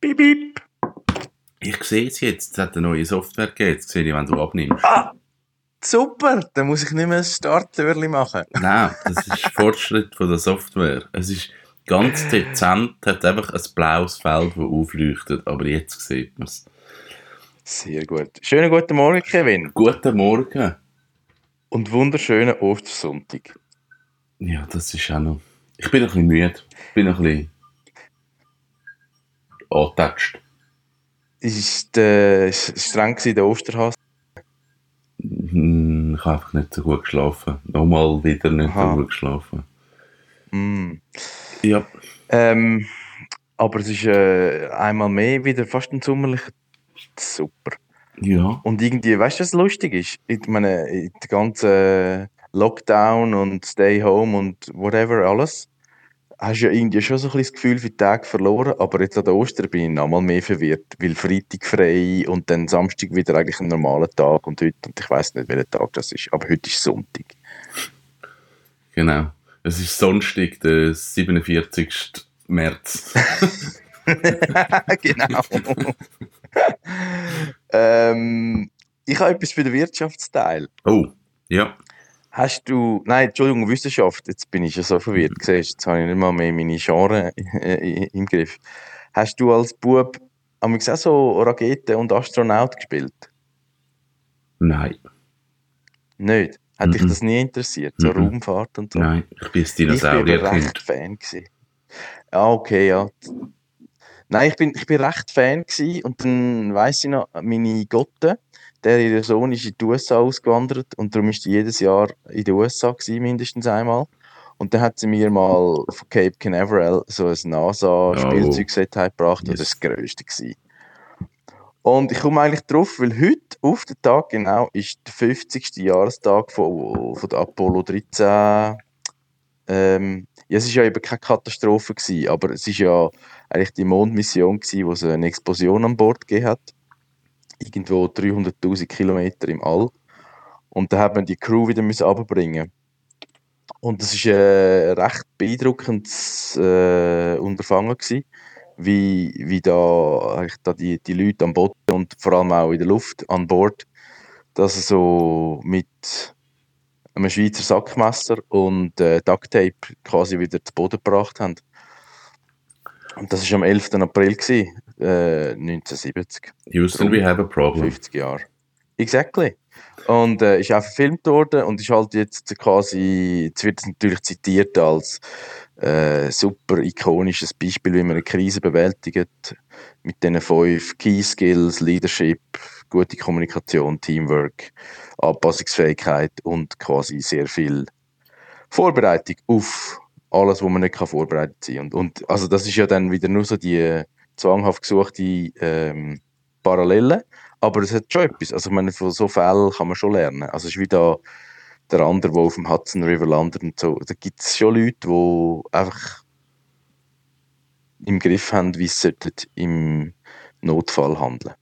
Bip, bip. Ich sehe es jetzt, es hat eine neue Software gegeben, jetzt sehe ich, wenn du abnimmst. Ah, super, dann muss ich nicht mehr ein Starttürchen machen. Nein, das ist Fortschritt von der Software. Es ist ganz dezent, hat einfach ein blaues Feld, das aufleuchtet, aber jetzt sieht man es. Sehr gut. Schönen guten Morgen, Kevin. Guten Morgen. Und wunderschönen Ostersonntag. Ja, das ist auch noch... Ich bin ein bisschen müde. Ich bin ein bisschen... angetatscht. Ist ist streng gewesen, der Osterhass? Hm, Ich habe einfach nicht so gut geschlafen. Nochmal wieder nicht Aha. so gut geschlafen. Mm. Ja. Ähm, aber es ist äh, einmal mehr wieder fast ein sommerlicher Super. Ja. Und irgendwie, weißt du, was lustig ist? Ich meine, in der ganzen Lockdown und Stay Home und whatever alles, hast ja irgendwie schon so ein bisschen das Gefühl für die Tage verloren, aber jetzt an der Ostern bin ich nochmal mehr verwirrt, weil Freitag frei und dann Samstag wieder eigentlich ein normaler Tag und heute, und ich weiß nicht, welcher Tag das ist, aber heute ist Sonntag. Genau. Es ist Sonntag, der 47. März. genau. ähm, ich habe etwas für den Wirtschaftsteil. Oh, ja. Hast du, nein, Entschuldigung, Wissenschaft, jetzt bin ich schon so verwirrt, siehst, jetzt habe ich nicht mal mehr meine Genre im Griff. Hast du als Bub amigs auch so Raketen und Astronaut gespielt? Nein. Nicht? Hat dich Mhm. das nie interessiert, so Mhm. Raumfahrt und so? Nein, ich bin ein Ich bin recht Fan gewesen. Ja, okay, ja. Nein, ich bin, ich bin recht Fan gewesen und dann weiss ich noch, meine Gotte, der ihr Sohn ist in die USA ausgewandert und darum ist sie jedes Jahr in den USA gewesen, mindestens einmal. Und dann hat sie mir mal von Cape Canaveral so ein NASA-Spielzeugset heimgebracht und Yes. das war das grösste gewesen. Und ich komme eigentlich drauf, weil heute, auf den Tag genau, ist der 50. Jahrestag von, von der Apollo 13 ähm, ja, es ist ja eben keine Katastrophe gewesen, aber es ist ja eigentlich die Mondmission gewesen, wo es eine Explosion an Bord gegeben hat. Irgendwo 300.000 Kilometer im All. Und da hat man die Crew wieder müssen. Und das ist ein recht beeindruckendes äh, Unterfangen gewesen, wie, wie da, da die, die Leute am Boden und vor allem auch in der Luft an Bord, dass sie so mit einem Schweizer Sackmesser und äh, Ducktape quasi wieder zu Boden gebracht haben. Und das war am 11. April, gewesen, äh, 1970. Houston, we have a problem. 50 Jahre. Exactly. Und äh, ist auch verfilmt worden und ist halt jetzt quasi, jetzt wird es natürlich zitiert als äh, super ikonisches Beispiel, wie man eine Krise bewältigt. Mit diesen fünf Key Skills, Leadership, gute Kommunikation, Teamwork, Anpassungsfähigkeit und quasi sehr viel Vorbereitung auf alles, wo man nicht kann vorbereitet sein. Und, und also das ist ja dann wieder nur so die äh, zwanghaft gesuchte ähm, Parallele. Aber es hat schon etwas. Also ich meine, von so Fällen kann man schon lernen. Also es ist wie da der andere, der auf dem Hudson River landet und so. Da gibt es schon Leute, die einfach im Griff haben, wie sie im Notfall handeln.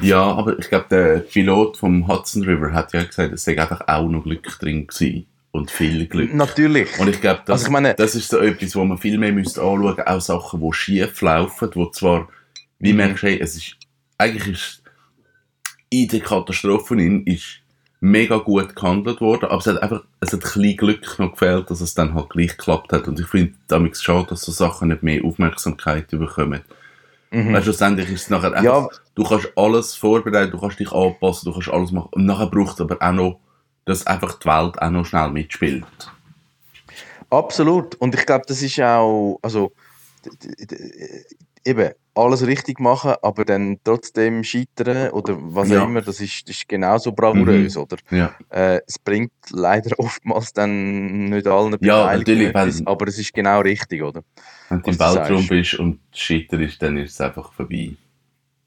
Ja, aber ich glaube, der Pilot vom Hudson River hat ja gesagt, es sei einfach auch noch Glück drin gewesen. Und viel Glück. Natürlich. Und ich glaube, das, Also ich meine- das ist so etwas, wo man viel mehr müsste anschauen auch Sachen, die schief laufen, wo zwar, wie Mhm. merkst du, hey, es ist, eigentlich ist in der Katastrophe in, ist mega gut gehandelt worden, aber es hat einfach, es hat ein bisschen Glück noch gefehlt, dass es dann halt gleich geklappt hat. Und ich finde damit schade, dass so Sachen nicht mehr Aufmerksamkeit bekommen. Mhm. Weil schlussendlich ist es nachher einfach, Ja, du kannst alles vorbereiten, du kannst dich anpassen, du kannst alles machen. Und nachher braucht es aber auch noch, dass einfach die Welt auch noch schnell mitspielt. Absolut. Und ich glaube, das ist auch, also eben alles richtig machen, aber dann trotzdem scheitern oder was Ja. auch immer, das ist, das ist genauso bravourös, oder? Ja. Äh, es bringt leider oftmals dann nicht allen Ja, natürlich, etwas, aber es ist genau richtig, oder? Wenn du im Weltraum bist und scheiterst, dann ist es einfach vorbei.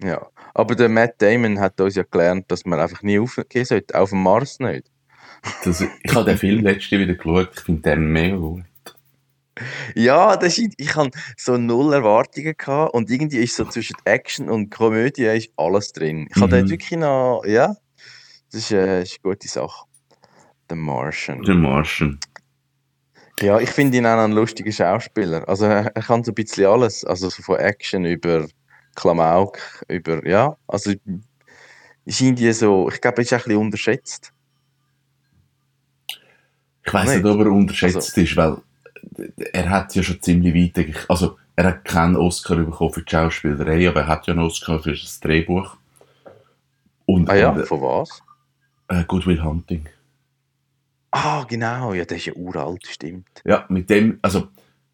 Ja. Aber der Matt Damon hat uns ja gelernt, dass man einfach nie aufgehen sollte, auf dem Mars nicht. Das, ich habe den Film letzte wieder geschaut, ich finde den mega gut. Ja, das ist, ich hatte so null Erwartungen gehabt und irgendwie ist so zwischen Action und Komödie ist alles drin. Ich habe Mhm. dort wirklich noch, ja, das ist, äh, ist eine gute Sache. The Martian. Der Martian. Ja, ich finde ihn auch einen lustigen Schauspieler. Also er, er kann so ein bisschen alles, also so von Action über Klamauk, über, ja, also ist irgendwie so, ich glaube, er ist ein bisschen unterschätzt. Ich weiß nicht, ob er unterschätzt Also- ist, weil er hat ja schon ziemlich weit, also er hat keinen Oscar bekommen für die Schauspielerei, aber er hat ja einen Oscar für das Drehbuch. Und, Ah ja, und von was? äh, Good Will Hunting. Ah, genau, ja, der ist ja uralt, stimmt. Ja, mit dem, also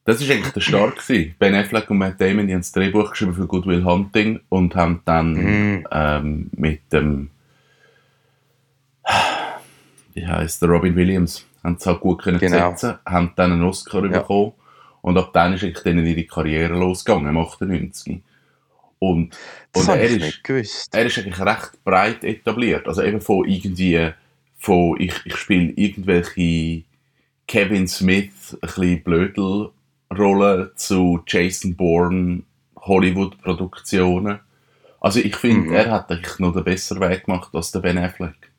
das ist eigentlich der Start gewesen. Ben Affleck und Matt Damon, die haben das Drehbuch geschrieben für Good Will Hunting und haben dann Mhm. ähm, mit dem wie heißt der Robin Williams haben es halt gut können Genau. setzen, haben dann einen Oscar Ja. bekommen und ab dann ist eigentlich denen ihre Karriere losgegangen, im 98. Und, Das und er ich ist, er ist eigentlich recht breit etabliert. Also eben von irgendwie, von ich, ich spiele irgendwelche Kevin Smith, ein bisschen Blödelrollen zu Jason Bourne Hollywood-Produktionen. Also ich finde, Mhm. er hat eigentlich noch den besseren Weg gemacht als der Ben Affleck.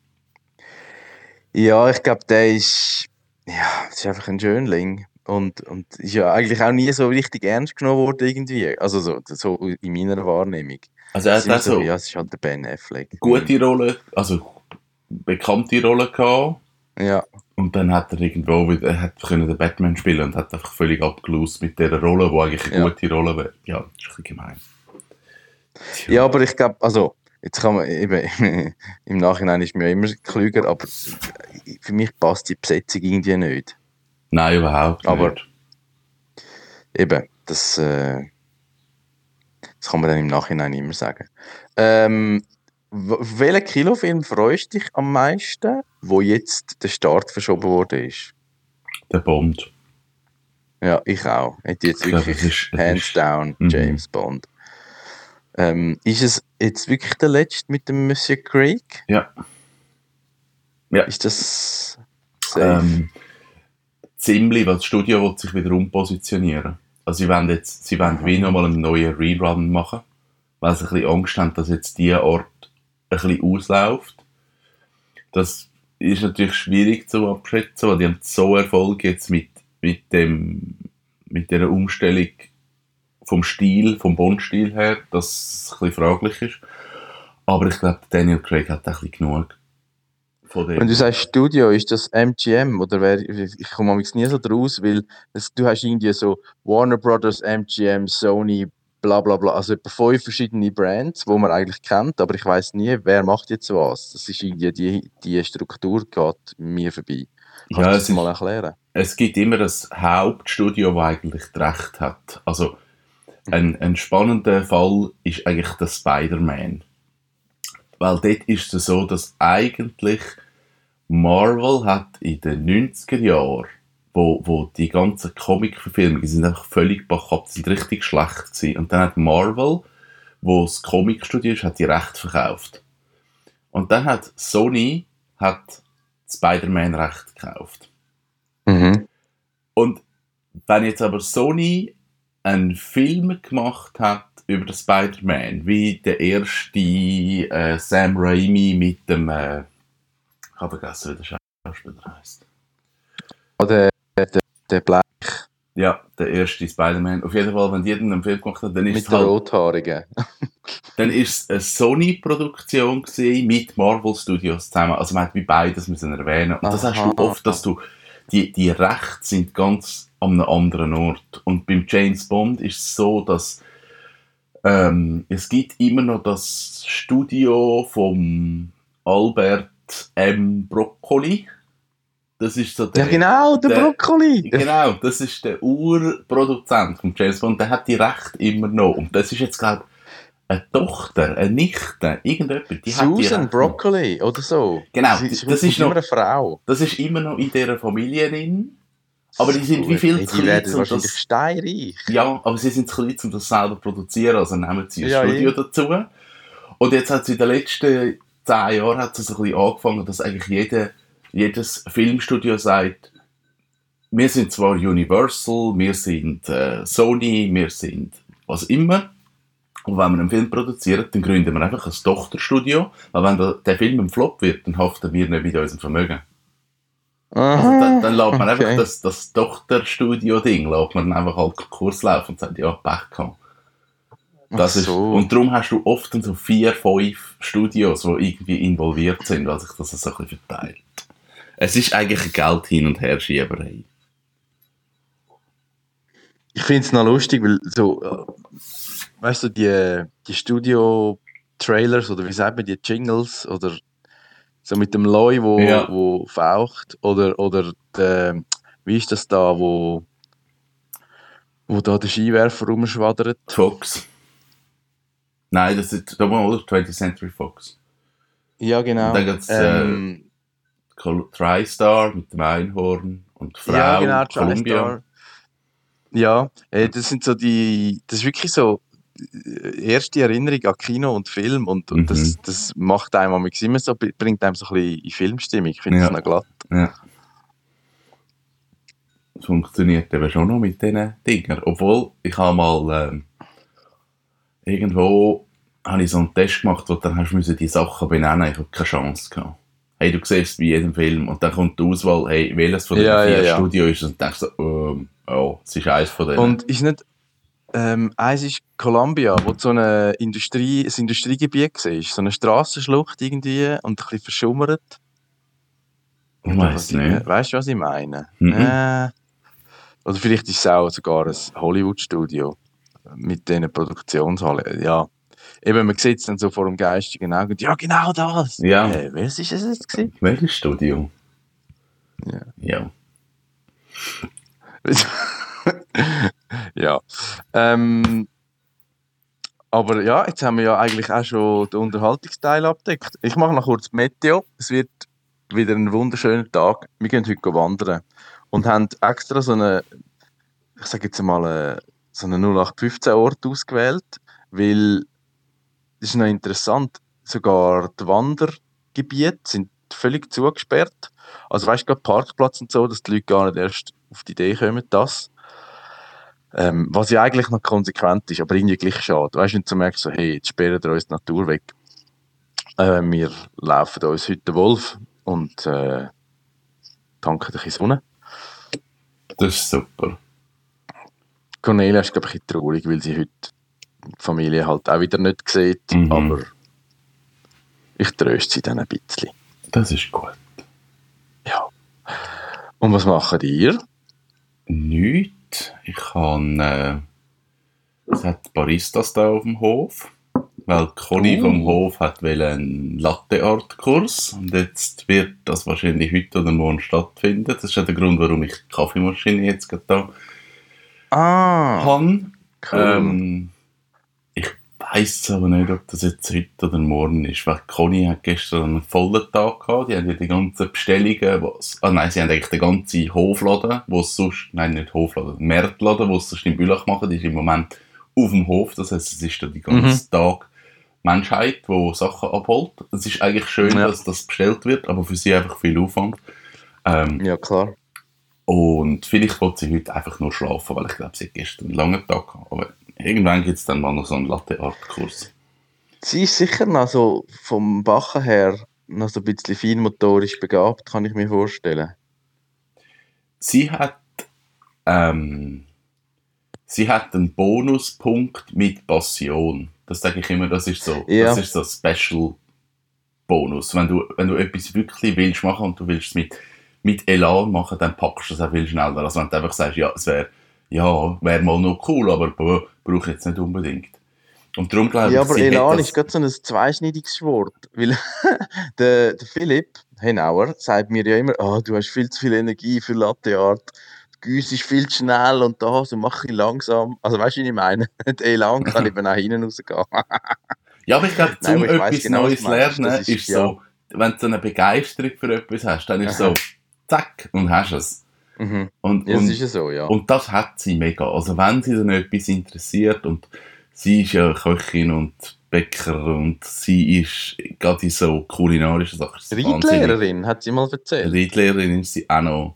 Ja, ich glaube, der ist, ja, ist einfach ein Schönling. Und, und ist ja eigentlich auch nie so richtig ernst genommen worden irgendwie. Also so, so in meiner Wahrnehmung. Also er hat ist auch so ja, es ist halt der Ben Affleck. gute Rollen, also bekannte Rollen gehabt. Ja, Und dann hat er irgendwo wieder, er hat können den Batman spielen und hat einfach völlig abgelost mit dieser Rolle, die eigentlich eine Ja. gute Rolle wäre. Ja, das ist ein bisschen gemein. Tja. ja aber ich glaube, also, jetzt kann man eben, im Nachhinein ist mir ja immer klüger, aber für mich passt die Besetzung irgendwie nicht. Nein, überhaupt Aber- nicht. Eben, das, äh, das kann man dann im Nachhinein immer sagen. Ähm, welchen Kinofilm freust du dich am meisten, wo jetzt der Start verschoben worden ist? Der Bond. Ja, ich auch. Jetzt Ich glaube, wirklich ist- hands down Mhm. James Bond. Ähm, ist es jetzt wirklich der letzte mit dem Monsieur Craig? Ja. Ja. Ist das safe? Ähm, ziemlich, weil das Studio will sich wieder umpositionieren. Also sie wollen jetzt, sie wollen wie nochmal einen neuen Rerun machen, weil sie ein bisschen Angst haben, dass jetzt dieser Ort ein bisschen ausläuft. Das ist natürlich schwierig zu abschätzen, weil die haben so Erfolg jetzt mit, mit dem, mit dieser Umstellung vom Stil, vom Bond-Stil her, dass es ein bisschen fraglich ist. Aber ich glaube, Daniel Craig hat ein bisschen genug von dem. Wenn du sagst Studio, ist das MGM oder wer, ich komme amigs nie so draus, weil es, du hast irgendwie so Warner Brothers, MGM, Sony, bla bla bla, also etwa fünf verschiedene Brands, wo man eigentlich kennt, aber ich weiß nie, wer macht jetzt was. Das ist irgendwie die, die Struktur geht mir vorbei. Kannst Ja, du es das mal erklären? es gibt immer das Hauptstudio, das eigentlich das Recht hat. Also ein, ein spannender Fall ist eigentlich der Spider-Man. Weil dort ist es so, dass eigentlich Marvel hat in den 90er Jahren, wo, wo die ganzen Comic-Verfilmungen sind einfach völlig backup, sind richtig schlecht gewesen. Und dann hat Marvel, wo das Comic-Studio ist, hat die Rechte verkauft. Und dann hat Sony hat Spider-Man-Recht gekauft. Mhm. Und wenn jetzt aber Sony einen Film gemacht hat über den Spider-Man, wie der erste äh, Sam Raimi mit dem, äh, ich habe vergessen, wie der Schauspieler heißt. Ah, Der, der, der Black Ja, der erste Spider-Man. Auf jeden Fall, wenn die dann einen Film gemacht hat, dann ist mit es den halt, Rothaarigen. dann ist es eine Sony-Produktion mit Marvel Studios zusammen. Also man hat wie beides müssen erwähnen. Und das hast Aha. du oft, dass du die, die Rechte sind ganz an einem anderen Ort. Und beim James Bond ist es so, dass ähm, es gibt immer noch das Studio vom Albert M. Broccoli. Das ist so der, Ja genau, der, der- Brokkoli! Genau, das ist der Urproduzent von James Bond. Der hat die Rechte immer noch. Und das ist jetzt, glaube eine Tochter, eine Nichte, irgendjemand. Die hat die Susan noch. Broccoli oder so. Genau, das ist, das ist immer noch- eine Frau. Das ist immer noch in dieser Familie drin. Aber die sind wie viel Hey, zu Die klein, werden um wahrscheinlich das, steinreich. ja, aber sie sind zu klein, um das selber zu produzieren, also nehmen sie ein Ja, Studio dazu. Und jetzt hat es in den letzten zehn Jahren hat es ein bisschen angefangen, dass eigentlich jede, jedes Filmstudio sagt, wir sind zwar Universal, wir sind äh, Sony, wir sind was immer. Und wenn wir einen Film produzieren, dann gründen wir einfach ein Tochterstudio, weil wenn der, Film ein Flop wird, dann haften wir nicht mit unserem Vermögen. Also dann, dann lässt man okay. einfach das, das Tochterstudio-Ding, lässt man dann einfach halt Kurs laufen und sagt, ja, Pech gehabt. Das Ach ist, so. und darum hast du oft so vier, fünf Studios, die irgendwie involviert sind, weil sich das so ein bisschen verteilt. Es ist eigentlich eine Geld hin und her Schieberei. Ich finde es noch lustig, weil so, weißt du, die, die Studio-Trailers oder wie sagt man, die Jingles oder so mit dem Loi, wo, Ja. wo faucht oder, oder der, wie ist das da, wo, wo da der Skiwerfer rumschwadert? Fox. Nein, das ist da mal 20th Century Fox. Ja, genau. Und dann gibt's, äh, ähm, Col- TriStar mit dem Einhorn und Frau ja, genau, Columbia. TriStar. Ja, äh, das sind so die, das ist wirklich so äh, erste Erinnerung an Kino und Film und, und Mhm. das, das macht einem immer so, bringt einem so ein bisschen in Filmstimmung. Ich finde Ja. das noch glatt. Ja. Es funktioniert eben schon noch mit diesen Dingern. Obwohl, ich habe mal ähm, irgendwo habe ich so einen Test gemacht, wo du dann hast müssen die Sachen benennen. Ich habe keine Chance gehabt. Hey, du siehst bei jedem Film und dann kommt die Auswahl, hey, welches von den Ja, vier ja, ja. Studios ist und denkst so, ähm, oh, es ist eins von denen. Und ist nicht, ähm, eins ist Columbia, wo so eine Industrie, ein Industriegebiet war, so eine Strassenschlucht irgendwie und ein bisschen verschummert. ich weiß nicht. Weißt du, was ich meine? Mhm. Äh, oder vielleicht ist es auch sogar ein Hollywood-Studio mit diesen Produktionshallen. Ja, eben, man sitzt dann so vor dem geistigen Auge und ja, genau das. Ja. Äh, welches ist es jetzt gewesen? Welches Studio? Ja. Ja. ja. Ähm, aber ja, jetzt haben wir ja eigentlich auch schon den Unterhaltungsteil abdeckt. Ich mache noch kurz Meteo. Es wird wieder ein wunderschöner Tag. Wir gehen heute wandern und haben extra so eine, ich sage jetzt mal, äh, so einen 0815-Ort ausgewählt, weil das ist noch interessant. Sogar die Wandergebiete sind völlig zugesperrt. Also weißt du, gerade Parkplatz und so, dass die Leute gar nicht erst auf die Idee kommen, das. Ähm, was ja eigentlich noch konsequent ist, aber irgendwie gleich schade. Weißt du, wenn du so merkst, so, hey, jetzt sperren wir uns die Natur weg. Äh, wir laufen uns heute den Wolf und äh, tanken ein bisschen Sonne. Das ist super. Cornelia ist, glaube ich, ein bisschen traurig, weil sie heute die Familie halt auch wieder nicht sieht. Mhm. Aber ich tröste sie dann ein bisschen. Das ist gut. Ja. Und was machen ihr? Nichts. Ich kann. Äh, es hat Baristas da auf dem Hof. Weil Conny Oh. vom Hof hat einen Latte-Art-Kurs. Und jetzt wird das wahrscheinlich heute oder morgen stattfinden. Das ist ja der Grund, warum ich die Kaffeemaschine jetzt gerade da Ah, habe. cool. Ähm, weiß aber nicht, ob das jetzt heute oder morgen ist, weil Conny hat gestern einen vollen Tag gehabt. Die haben ja die ganzen Bestellungen, was, ah nein, sie haben eigentlich den ganzen Hofladen, wo es sonst, nein, nicht Hofladen, Märtladen, wo es sonst in Bülach machen, die ist im Moment auf dem Hof. Das heißt, es ist da den ganzen Mhm. Tag Menschheit, die Sachen abholt. Es ist eigentlich schön, Ja. dass das bestellt wird, aber für sie einfach viel Aufwand. Ähm, ja, klar. und vielleicht wollte sie heute einfach nur schlafen, weil ich glaube, sie hat gestern einen langen Tag gehabt. Aber irgendwann gibt es dann mal noch so einen Latte-Art-Kurs. Sie ist sicher noch so vom Bachen her noch so ein bisschen feinmotorisch begabt, kann ich mir vorstellen. Sie hat, ähm, sie hat einen Bonuspunkt mit Passion. Das sage ich immer, das ist so, Ja. das ist so Special Bonus. Wenn du, wenn du etwas wirklich willst machen und du willst es mit, mit Elan machen, dann packst du es auch viel schneller, als wenn du einfach sagst, ja, es wäre, ja, wäre mal noch cool, aber boah, brauche ich jetzt nicht unbedingt. Und darum glaube Ja, ich, aber sie hat Elan das- ist gerade so ein zweischneidiges Schwert. Weil der, der Philipp Henauer sagt mir ja immer, ah, du hast viel zu viel Energie für Latte Art. Die Güsse ist viel zu schnell und da, so mach ich langsam. Also weißt du, wie ich meine? Der Elan kann eben auch hinten rausgehen. Ja, aber ich glaube, Nein, zum aber ich etwas genau, was Neues lernen Das ist, ist- ja. so, wenn du so eine Begeisterung für etwas hast, dann ist so, zack, und hast es. Mhm. Und, Ja, das und, ist ja so, ja. und das hat sie mega. Also wenn sie dann etwas interessiert und sie ist ja Köchin und Bäcker und sie ist gerade in so kulinarischen Sachen. ist. Reitlehrerin, hat sie mal erzählt. Reitlehrerin ist sie auch noch.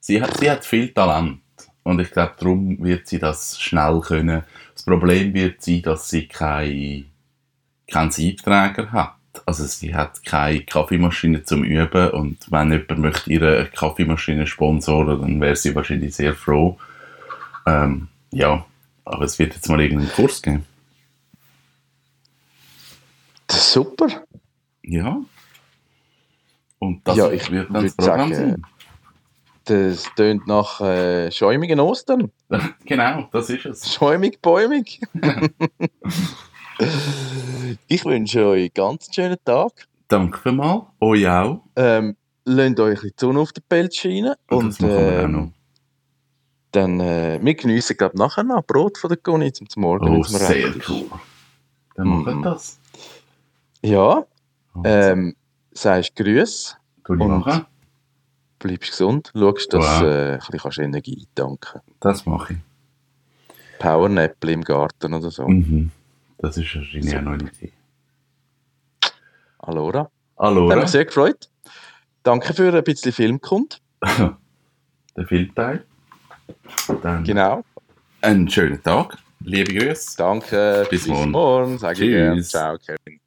Sie hat, sie hat viel Talent. Und ich glaube, darum wird sie das schnell können. Das Problem wird sein, dass sie keinen keinen Siebträger hat. Also sie hat keine Kaffeemaschine zum Üben und wenn jemand möchte ihre Kaffeemaschine sponsoren, dann wäre sie wahrscheinlich sehr froh. Ähm, ja, aber es wird jetzt mal irgendeinen Kurs geben. Super. Ja. Und das Ja, ich wird dann das Programm sagen, Das tönt nach äh, schäumigen Ostern. sein. genau, das ist es. Schäumig, bäumig. ich wünsche euch einen ganz schönen Tag. Danke vielmals. Euch auch. Ähm, lasst euch ein bisschen die Sonne auf den Pelz scheinen. Und, das machen wir auch ähm, noch. dann, äh, wir geniessen, glaube ich, nachher noch Brot von der Conny zum Morgen. Oh, sehr cool. Dann machen wir Mhm. das. Ja, Also, ähm, sagst Grüß, tu ich und- machen. bleibst gesund, schaust, dass Wow. du äh, ein Energie tanken Das mache ich. Powernäppel im Garten oder so. Mhm. Das ist wahrscheinlich auch noch eine Idee. Allora. Hallo, Hat mich sehr gefreut. Danke für ein bisschen Filmkund. der Filmteil. Dann Genau. einen schönen Tag. Liebe Grüße. Danke. Bis morgen. morgen. Gerne. Tschüss. Ciao, Kevin.